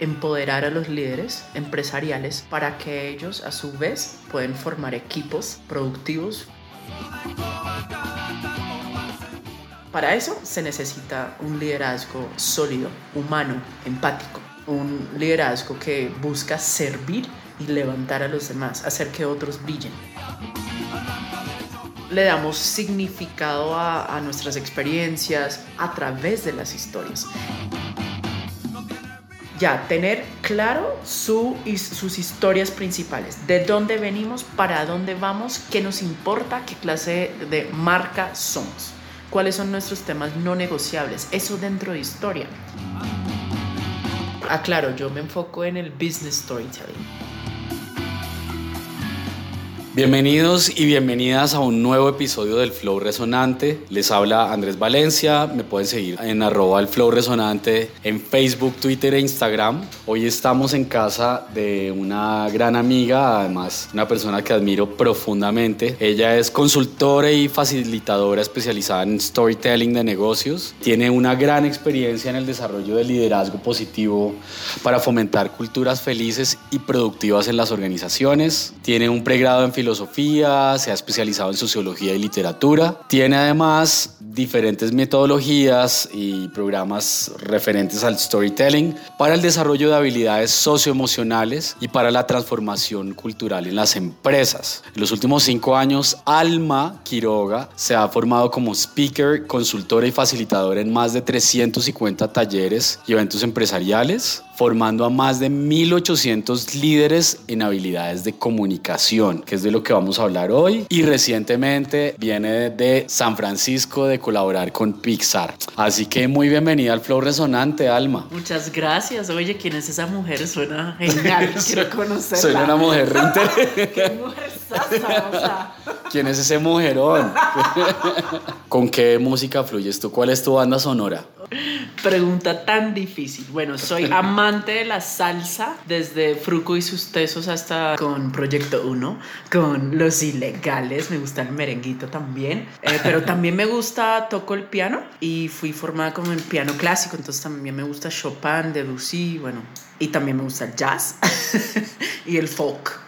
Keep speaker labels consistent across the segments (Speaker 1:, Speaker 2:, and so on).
Speaker 1: empoderar a los líderes empresariales para que ellos a su vez pueden formar equipos productivos. Para eso se necesita un liderazgo sólido, humano, empático, un liderazgo que busca servir y levantar a los demás, hacer que otros brillen le damos significado a, nuestras experiencias a través de las historias. Ya, tener claro su, sus historias principales, de dónde venimos, para dónde vamos, qué nos importa, qué clase de marca somos, cuáles son nuestros temas no negociables, eso dentro de historia. Aclaro, yo me enfoco en el business storytelling.
Speaker 2: Bienvenidos y bienvenidas a un nuevo episodio del Flow Resonante. Les habla Andrés Valencia, me pueden seguir en arroba el Flow Resonante en Facebook, Twitter e Instagram. Hoy estamos en casa de una gran amiga, además una persona que admiro profundamente. Ella es consultora y facilitadora especializada en storytelling de negocios. Tiene una gran experiencia en el desarrollo del liderazgo positivo para fomentar culturas felices y productivas en las organizaciones. Tiene un pregrado en filosofía, se ha especializado en sociología y literatura. Tiene además diferentes metodologías y programas referentes al storytelling para el desarrollo de habilidades socioemocionales y para la transformación cultural en las empresas. En los últimos cinco años, Alma Quiroga se ha formado como speaker, consultora y facilitadora en más de 350 talleres y eventos empresariales formando a más de 1.800 líderes en habilidades de comunicación, que es de lo que vamos a hablar hoy. Y recientemente viene de San Francisco de colaborar con Pixar. Así que muy bienvenida al Flow Resonante, Alma.
Speaker 1: Muchas gracias. Oye, ¿quién es esa mujer? Suena genial. Quiero conocerla.
Speaker 2: Soy una mujer
Speaker 1: Qué mujer sasa,
Speaker 2: ¿Quién es ese mujerón? ¿Con qué música fluyes tú? ¿Cuál es tu banda sonora?
Speaker 1: Pregunta tan difícil. Bueno, soy amante de la salsa, desde Fruco y sus tesos hasta con Proyecto 1, con Los Ilegales, me gusta el merenguito también, eh, pero también me gusta, toco el piano y fui formada como en piano clásico, entonces también me gusta Chopin, Debussy, bueno, y también me gusta el jazz y el folk.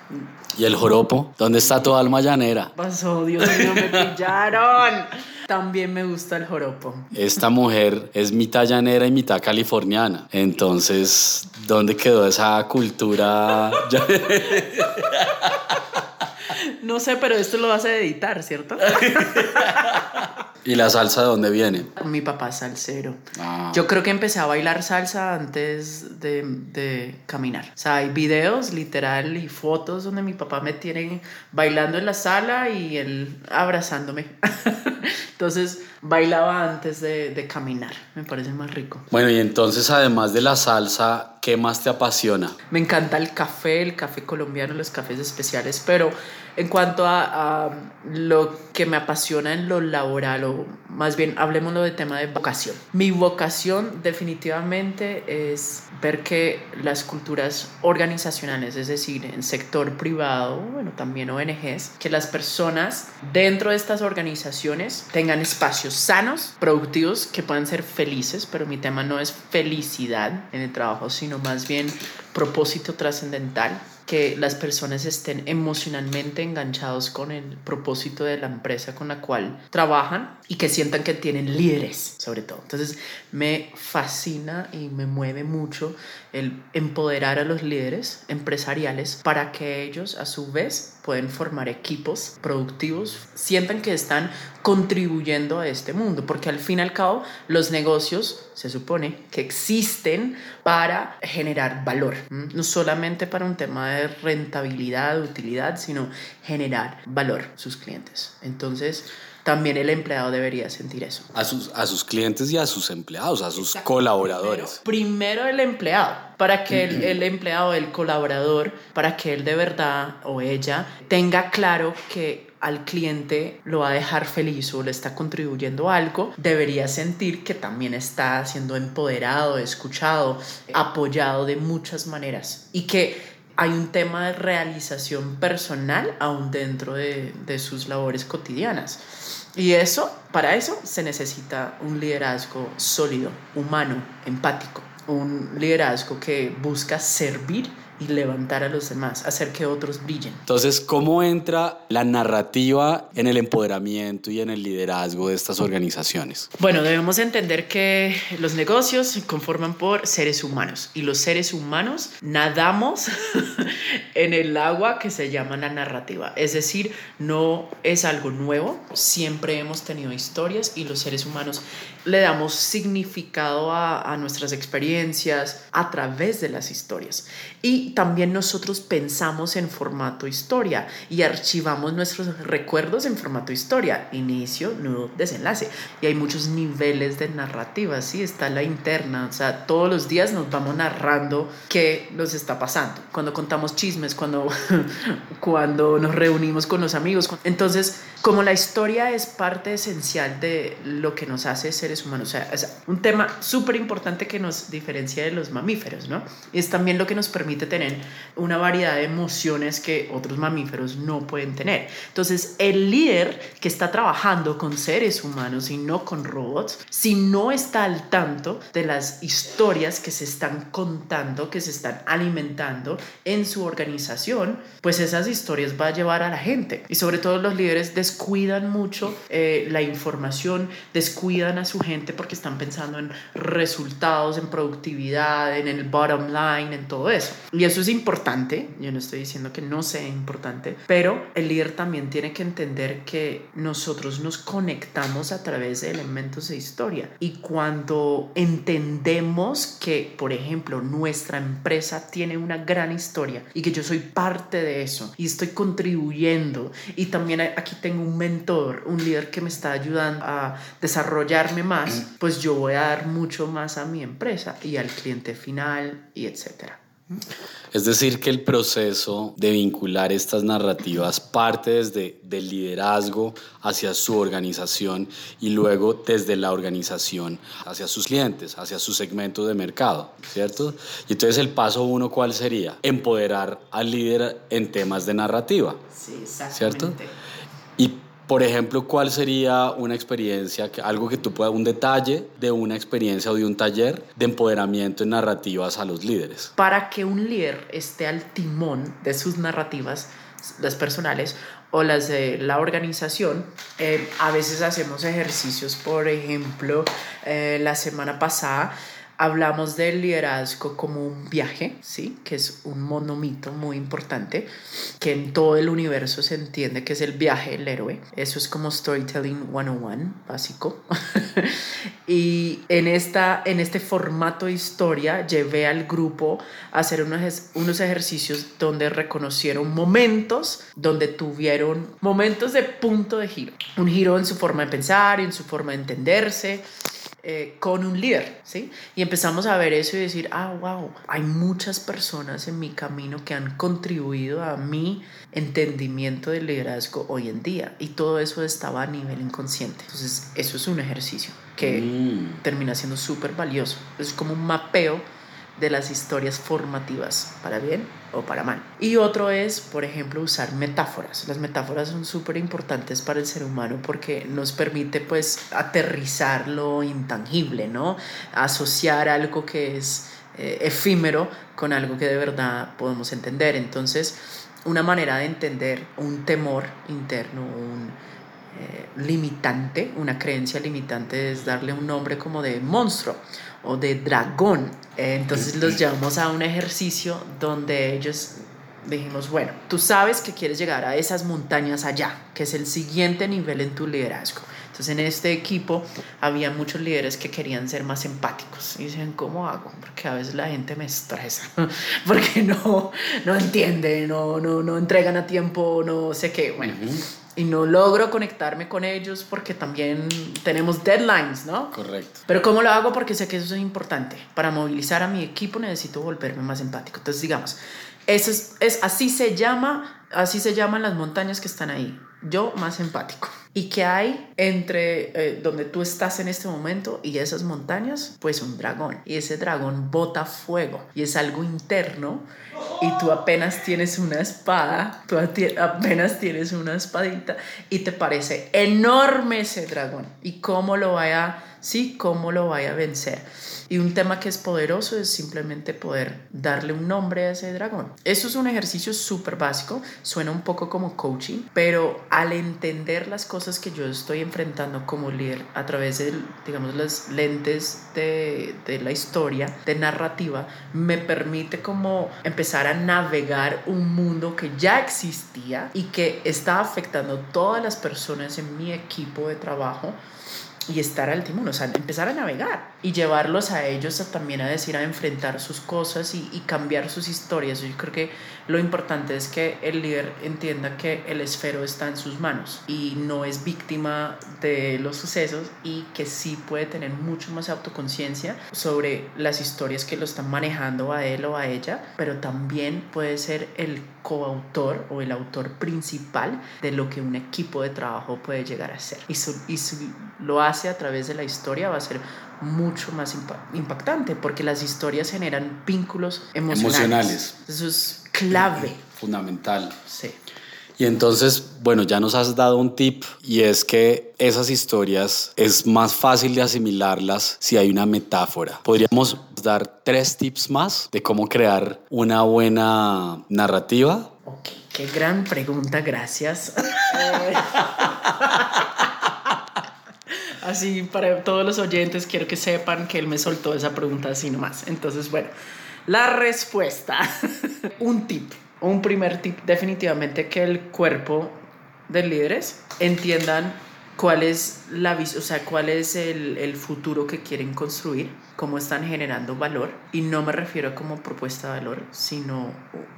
Speaker 2: ¿Y el joropo? ¿Dónde está tu alma llanera?
Speaker 1: Pasó, Dios mío, me pillaron. También me gusta el joropo.
Speaker 2: Esta mujer es mitad llanera y mitad californiana. Entonces, ¿dónde quedó esa cultura?
Speaker 1: no sé, pero esto lo vas a editar, ¿cierto?
Speaker 2: ¿Y la salsa de dónde viene?
Speaker 1: Mi papá es salsero. Ah. Yo creo que empecé a bailar salsa antes de, de, caminar. O sea, hay videos literal y fotos donde mi papá me tiene bailando en la sala y él abrazándome. Entonces bailaba antes de, de caminar. Me parece más rico.
Speaker 2: Bueno, y entonces además de la salsa, ¿qué más te apasiona?
Speaker 1: Me encanta el café, el café colombiano, los cafés especiales, pero en cuanto a, lo que me apasiona en lo laboral, o más bien hablemoslo de tema de vocación. Mi vocación definitivamente es ver que las culturas organizacionales, es decir, en sector privado, bueno, también ONGs, que las personas dentro de estas organizaciones tengan espacios sanos, productivos, que puedan ser felices, pero mi tema no es felicidad en el trabajo, sino más bien propósito trascendental que las personas estén emocionalmente enganchados con el propósito de la empresa con la cual trabajan y que sientan que tienen líderes, sobre todo. Entonces, me fascina y me mueve mucho el empoderar a los líderes empresariales para que ellos a su vez pueden formar equipos productivos, sientan que están contribuyendo a este mundo, porque al fin y al cabo los negocios se supone que existen para generar valor, no solamente para un tema de rentabilidad, utilidad, sino generar valor a sus clientes. Entonces, también el empleado debería sentir eso.
Speaker 2: A sus, a sus clientes y a sus empleados, a sus colaboradores.
Speaker 1: Primero, el empleado, para que el, el, empleado, el colaborador, para que él de verdad o ella tenga claro que al cliente lo va a dejar feliz o le está contribuyendo algo, debería sentir que también está siendo empoderado, escuchado, apoyado de muchas maneras y que hay un tema de realización personal aún dentro de, de sus labores cotidianas. Y eso, para eso se necesita un liderazgo sólido, humano, empático. un liderazgo que busca servir y levantar a los demás, hacer que otros brillen.
Speaker 2: Entonces, ¿cómo entra la narrativa en el empoderamiento y en el liderazgo de estas organizaciones?
Speaker 1: Bueno, debemos entender que los negocios se conforman por seres humanos y los seres humanos nadamos en el agua que se llama la narrativa. Es decir, no es algo nuevo, siempre hemos tenido historias y los seres humanos le damos significado a, a nuestras experiencias a través de las historias. Y también nosotros pensamos en formato historia y archivamos nuestros recuerdos en formato historia, inicio, nudo, desenlace. Y hay muchos niveles de narrativa, ¿sí? Está la interna, o sea, todos los días nos vamos narrando qué nos está pasando. Cuando contamos chismes, cuando, cuando nos reunimos con los amigos. Entonces, como la historia es parte esencial de lo que nos hace seres humanos, o sea, es un tema súper importante que nos diferencia de los mamíferos, ¿no? Es también lo que nos permite tener una variedad de emociones que otros mamíferos no pueden tener. Entonces, el líder que está trabajando con seres humanos y no con robots, si no está al tanto de las historias que se están contando, que se están alimentando en su organización, pues esas historias va a llevar a la gente. Y sobre todo los líderes de descuidan mucho eh, la información, descuidan a su gente porque están pensando en resultados, en productividad, en el bottom line, en todo eso. Y eso es importante, yo no estoy diciendo que no sea importante, pero el líder también tiene que entender que nosotros nos conectamos a través de elementos de historia. Y cuando entendemos que, por ejemplo, nuestra empresa tiene una gran historia y que yo soy parte de eso y estoy contribuyendo y también aquí tengo un mentor, un líder que me está ayudando a desarrollarme más, pues yo voy a dar mucho más a mi empresa y al cliente final y etcétera.
Speaker 2: Es decir, que el proceso de vincular estas narrativas parte desde el liderazgo hacia su organización y luego desde la organización hacia sus clientes, hacia su segmento de mercado, ¿cierto? Y entonces el paso uno, ¿cuál sería? Empoderar al líder en temas de narrativa.
Speaker 1: Sí, exactamente.
Speaker 2: ¿Cierto? Por ejemplo, ¿cuál sería una experiencia, algo que tú puedas, un detalle de una experiencia o de un taller de empoderamiento en narrativas a los líderes?
Speaker 1: Para que un líder esté al timón de sus narrativas, las personales o las de la organización, eh, a veces hacemos ejercicios, por ejemplo, eh, la semana pasada hablamos del liderazgo como un viaje, ¿sí? que es un monomito muy importante, que en todo el universo se entiende que es el viaje del héroe. Eso es como Storytelling 101, básico. y en, esta, en este formato de historia llevé al grupo a hacer unos, unos ejercicios donde reconocieron momentos, donde tuvieron momentos de punto de giro. Un giro en su forma de pensar, en su forma de entenderse eh, con un líder, ¿sí? Y empezamos a ver eso y decir, ah, wow, hay muchas personas en mi camino que han contribuido a mi entendimiento del liderazgo hoy en día y todo eso estaba a nivel inconsciente. Entonces, eso es un ejercicio que mm. termina siendo súper valioso. Es como un mapeo de las historias formativas, para bien o para mal. Y otro es, por ejemplo, usar metáforas. Las metáforas son súper importantes para el ser humano porque nos permite pues aterrizar lo intangible, ¿no? Asociar algo que es eh, efímero con algo que de verdad podemos entender. Entonces, una manera de entender un temor interno, un limitante, una creencia limitante es darle un nombre como de monstruo o de dragón. Eh, entonces los llevamos a un ejercicio donde ellos dijimos, bueno, tú sabes que quieres llegar a esas montañas allá, que es el siguiente nivel en tu liderazgo. Entonces en este equipo había muchos líderes que querían ser más empáticos. Y dicen, ¿cómo hago? Porque a veces la gente me estresa, porque no, no entiende, no, no, no entregan a tiempo, no sé qué. Bueno, y no logro conectarme con ellos porque también tenemos deadlines, ¿no?
Speaker 2: Correcto.
Speaker 1: Pero ¿cómo lo hago? Porque sé que eso es importante. Para movilizar a mi equipo necesito volverme más empático. Entonces, digamos, eso es, es así se llama, así se llaman las montañas que están ahí. Yo más empático. ¿Y qué hay entre eh, donde tú estás en este momento y esas montañas? Pues un dragón. Y ese dragón bota fuego. Y es algo interno. Y tú apenas tienes una espada, tú apenas tienes una espadita y te parece enorme ese dragón. ¿Y cómo lo vaya ¿sí? ¿Cómo lo vaya a vencer? Y un tema que es poderoso es simplemente poder darle un nombre a ese dragón. Eso es un ejercicio súper básico, suena un poco como coaching, pero al entender las cosas que yo estoy enfrentando como líder a través de, digamos, las lentes de, de la historia, de narrativa, me permite como empezar a navegar un mundo que ya existía y que está afectando a todas las personas en mi equipo de trabajo y estar al timón, o sea, empezar a navegar y llevarlos a ellos también a decir, a enfrentar sus cosas y, y, cambiar sus historias. Yo creo que lo importante es que el líder entienda que el esfero está en sus manos y no es víctima de los sucesos y que sí puede tener mucho más autoconciencia sobre las historias que lo están manejando a él o a ella, pero también puede ser el coautor o el autor principal de lo que un equipo de trabajo puede llegar a ser. Y, su, y si lo hace a través de la historia va a ser mucho más impactante porque las historias generan vínculos emocionales. emocionales. Eso es clave.
Speaker 2: Fundamental.
Speaker 1: Sí.
Speaker 2: Y entonces, bueno, ya nos has dado un tip y es que esas historias es más fácil de asimilarlas si hay una metáfora. Podríamos dar tres tips más de cómo crear una buena narrativa.
Speaker 1: Ok, qué gran pregunta, gracias. Así para todos los oyentes quiero que sepan que él me soltó esa pregunta así nomás. Entonces, bueno, la respuesta. un tip, un primer tip definitivamente que el cuerpo de líderes entiendan cuál es la o sea, cuál es el, el, futuro que quieren construir, cómo están generando valor. Y no me refiero como propuesta de valor, sino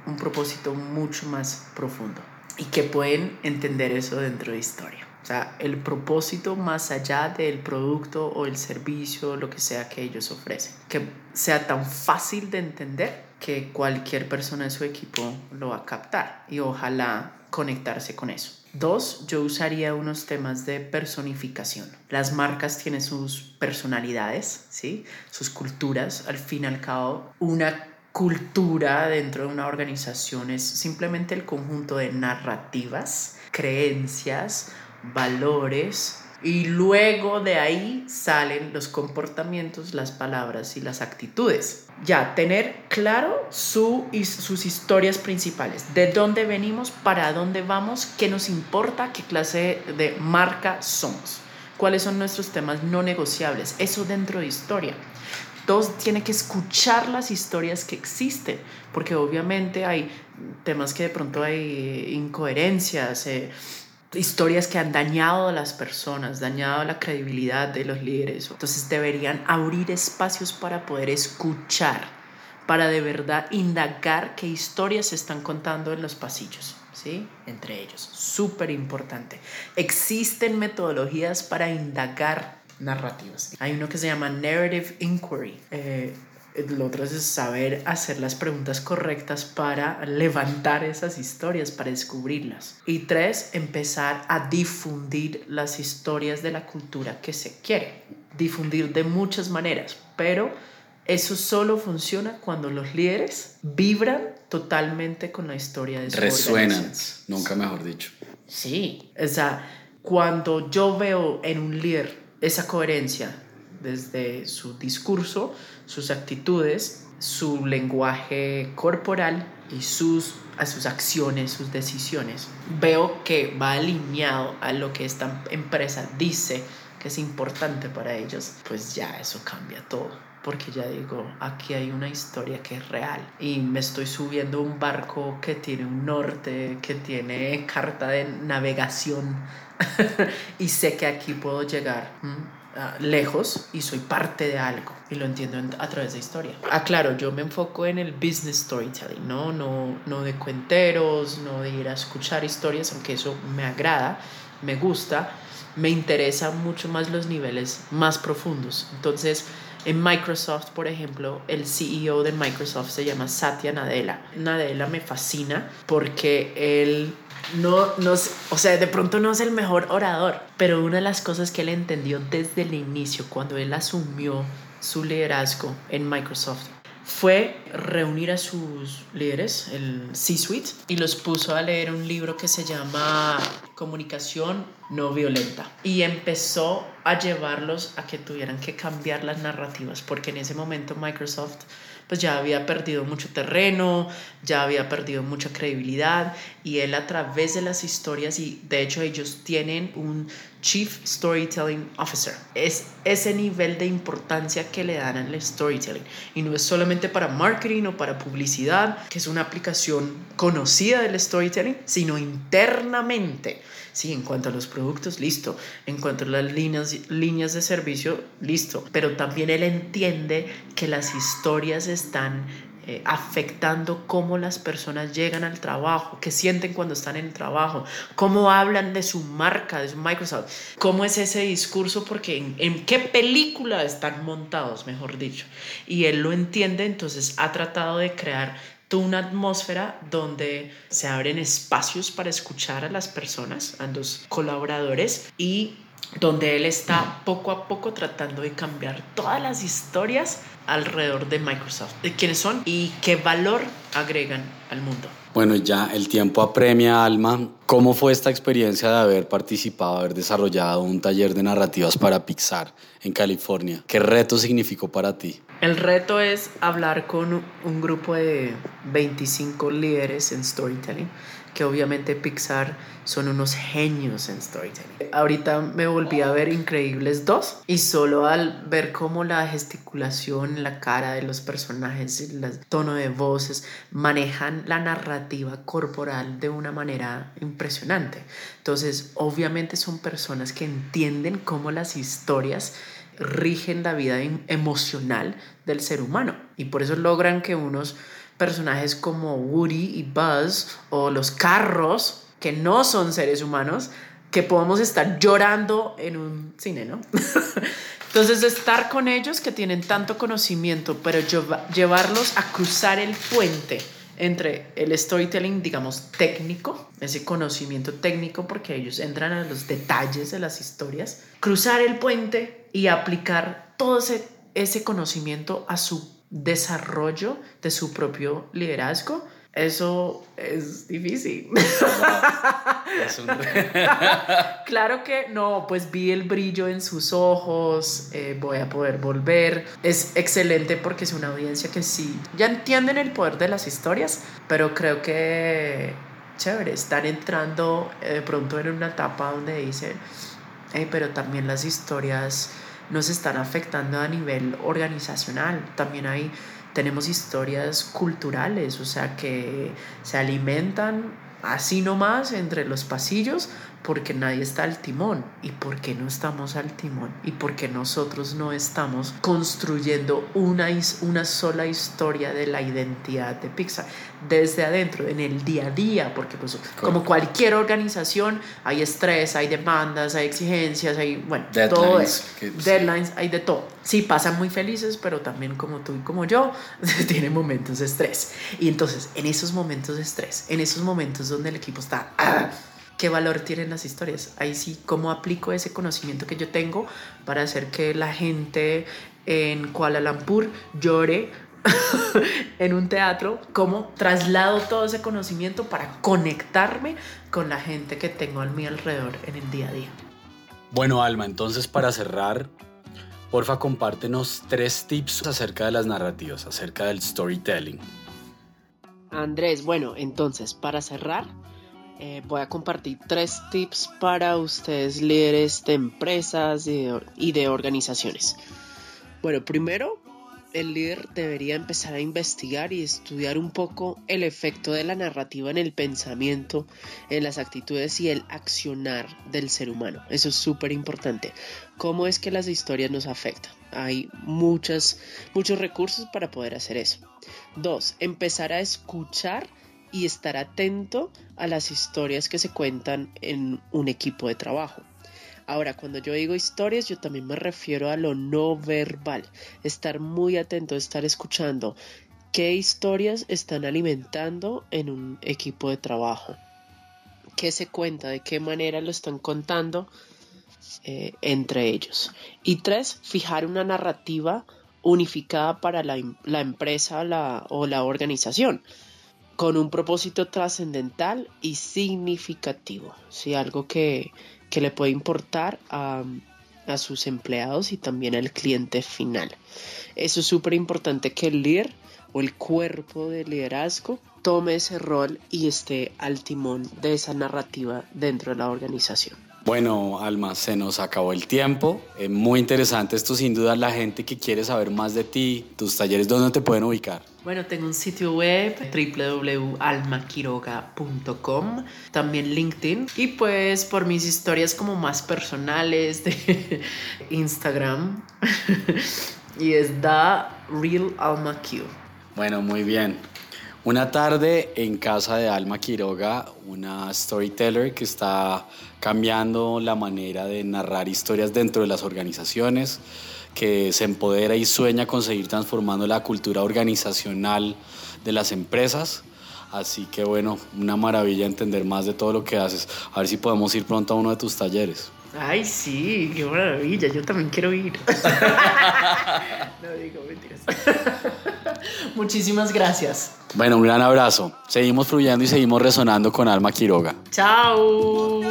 Speaker 1: un propósito mucho más profundo. Y que pueden entender eso dentro de historia. O sea, el propósito más allá del producto o el servicio, lo que sea que ellos ofrecen. Que sea tan fácil de entender que cualquier persona de su equipo lo va a captar y ojalá conectarse con eso. Dos, yo usaría unos temas de personificación. Las marcas tienen sus personalidades, ¿sí? sus culturas. Al fin y al cabo, una cultura dentro de una organización es simplemente el conjunto de narrativas, creencias, valores y luego de ahí salen los comportamientos, las palabras y las actitudes. Ya, tener claro su, sus historias principales, de dónde venimos, para dónde vamos, qué nos importa, qué clase de marca somos, cuáles son nuestros temas no negociables, eso dentro de historia. Dos, tiene que escuchar las historias que existen, porque obviamente hay temas que de pronto hay incoherencias. Eh, historias que han dañado a las personas, dañado la credibilidad de los líderes. Entonces deberían abrir espacios para poder escuchar, para de verdad indagar qué historias se están contando en los pasillos. ¿Sí? Entre ellos, súper importante. Existen metodologías para indagar narrativas. Hay uno que se llama Narrative Inquiry. Eh, lo otro es saber hacer las preguntas correctas para levantar esas historias, para descubrirlas. Y tres, empezar a difundir las historias de la cultura que se quiere. Difundir de muchas maneras, pero eso solo funciona cuando los líderes vibran totalmente con la historia de su
Speaker 2: Resuenan, nunca mejor dicho.
Speaker 1: Sí, o sea, cuando yo veo en un líder esa coherencia desde su discurso, sus actitudes, su lenguaje corporal y sus, a sus acciones, sus decisiones. Veo que va alineado a lo que esta empresa dice que es importante para ellos, pues ya eso cambia todo. Porque ya digo, aquí hay una historia que es real y me estoy subiendo un barco que tiene un norte, que tiene carta de navegación y sé que aquí puedo llegar. Ah, lejos y soy parte de algo y lo entiendo a través de historia. Ah, claro, yo me enfoco en el business storytelling, ¿no? No, no de cuenteros, no de ir a escuchar historias, aunque eso me agrada, me gusta, me interesan mucho más los niveles más profundos. Entonces, en Microsoft, por ejemplo, el CEO de Microsoft se llama Satya Nadella. Nadella me fascina porque él no, no, o sea, de pronto no es el mejor orador, pero una de las cosas que él entendió desde el inicio, cuando él asumió su liderazgo en Microsoft, fue reunir a sus líderes, el C-Suite, y los puso a leer un libro que se llama Comunicación no violenta. Y empezó a llevarlos a que tuvieran que cambiar las narrativas, porque en ese momento Microsoft pues ya había perdido mucho terreno, ya había perdido mucha credibilidad y él a través de las historias y de hecho ellos tienen un Chief Storytelling Officer. Es ese nivel de importancia que le dan al storytelling y no es solamente para marketing o para publicidad, que es una aplicación conocida del storytelling, sino internamente Sí, en cuanto a los productos, listo. En cuanto a las líneas, líneas de servicio, listo. Pero también él entiende que las historias están eh, afectando cómo las personas llegan al trabajo, qué sienten cuando están en el trabajo, cómo hablan de su marca, de su Microsoft, cómo es ese discurso, porque en, en, qué película están montados, mejor dicho. Y él lo entiende, entonces ha tratado de crear una atmósfera donde se abren espacios para escuchar a las personas, a los colaboradores y donde él está poco a poco tratando de cambiar todas las historias alrededor de Microsoft, de quiénes son y qué valor agregan al mundo.
Speaker 2: Bueno, ya el tiempo apremia, Alma. ¿Cómo fue esta experiencia de haber participado, haber desarrollado un taller de narrativas para Pixar en California? ¿Qué reto significó para ti?
Speaker 1: El reto es hablar con un grupo de 25 líderes en storytelling que obviamente Pixar son unos genios en storytelling. Ahorita me volví a ver Increíbles 2 y solo al ver cómo la gesticulación, la cara de los personajes, el tono de voces manejan la narrativa corporal de una manera impresionante. Entonces, obviamente son personas que entienden cómo las historias rigen la vida em-, emocional del ser humano y por eso logran que unos personajes como Woody y Buzz o los carros, que no son seres humanos, que podemos estar llorando en un cine, ¿no? Entonces, estar con ellos que tienen tanto conocimiento, pero llevarlos a cruzar el puente entre el storytelling, digamos, técnico, ese conocimiento técnico, porque ellos entran a los detalles de las historias, cruzar el puente y aplicar todo ese, ese conocimiento a su desarrollo de su propio liderazgo, eso es difícil. claro que no, pues vi el brillo en sus ojos, eh, voy a poder volver. Es excelente porque es una audiencia que sí, ya entienden el poder de las historias, pero creo que chévere, están entrando eh, de pronto en una etapa donde dicen, pero también las historias nos están afectando a nivel organizacional. También hay, tenemos historias culturales, o sea, que se alimentan así nomás entre los pasillos porque nadie está al timón. ¿Y por qué no estamos al timón? ¿Y por qué nosotros no estamos construyendo una, una sola historia de la identidad de Pixar desde adentro, en el día a día? Porque pues, como cualquier organización hay estrés, hay demandas, hay exigencias, hay, bueno, todo eso. Deadlines, hay de todo. Sí, pasan muy felices, pero también como tú y como yo, tienen momentos de estrés. Y entonces, en esos momentos de estrés, en esos momentos donde el equipo está... ¡ah! Qué valor tienen las historias. Ahí sí, cómo aplico ese conocimiento que yo tengo para hacer que la gente en Kuala Lumpur llore en un teatro, cómo traslado todo ese conocimiento para conectarme con la gente que tengo a mi alrededor en el día a día.
Speaker 2: Bueno, Alma, entonces para cerrar, porfa, compártenos tres tips acerca de las narrativas, acerca del storytelling.
Speaker 1: Andrés, bueno, entonces, para cerrar, eh, voy a compartir tres tips para ustedes líderes de empresas y de, organizaciones. Bueno, primero, el líder debería empezar a investigar y estudiar un poco el efecto de la narrativa en el pensamiento, en las actitudes y el accionar del ser humano. Eso es súper importante. ¿Cómo es que las historias nos afectan? Hay muchas, muchos recursos para poder hacer eso. Dos, empezar a escuchar y estar atento a las historias que se cuentan en un equipo de trabajo. Ahora, cuando yo digo historias, yo también me refiero a lo no verbal, estar muy atento, estar escuchando qué historias están alimentando en un equipo de trabajo, qué se cuenta, de qué manera lo están contando eh, entre ellos. Y tres, fijar una narrativa unificada para la, la empresa o la organización, con un propósito trascendental y significativo, ¿sí? algo que, que le puede importar a, a sus empleados y también al cliente final. Eso es súper importante que el líder o el cuerpo de liderazgo tome ese rol y esté al timón de esa narrativa dentro de la organización.
Speaker 2: Bueno, Alma, se nos acabó el tiempo. Es muy interesante esto, sin duda, la gente que quiere saber más de ti, tus talleres, ¿dónde te pueden ubicar?
Speaker 1: Bueno, tengo un sitio web www.almaquiroga.com, también LinkedIn y pues por mis historias como más personales de Instagram y es da Real Alma Q.
Speaker 2: Bueno, muy bien. Una tarde en casa de Alma Quiroga, una storyteller que está cambiando la manera de narrar historias dentro de las organizaciones, que se empodera y sueña con seguir transformando la cultura organizacional de las empresas. Así que bueno, una maravilla entender más de todo lo que haces. A ver si podemos ir pronto a uno de tus talleres.
Speaker 1: Ay, sí, qué maravilla, yo también quiero ir. no digo mentiras. Muchísimas gracias.
Speaker 2: Bueno, un gran abrazo. Seguimos fluyendo y seguimos resonando con Alma Quiroga.
Speaker 1: Chao.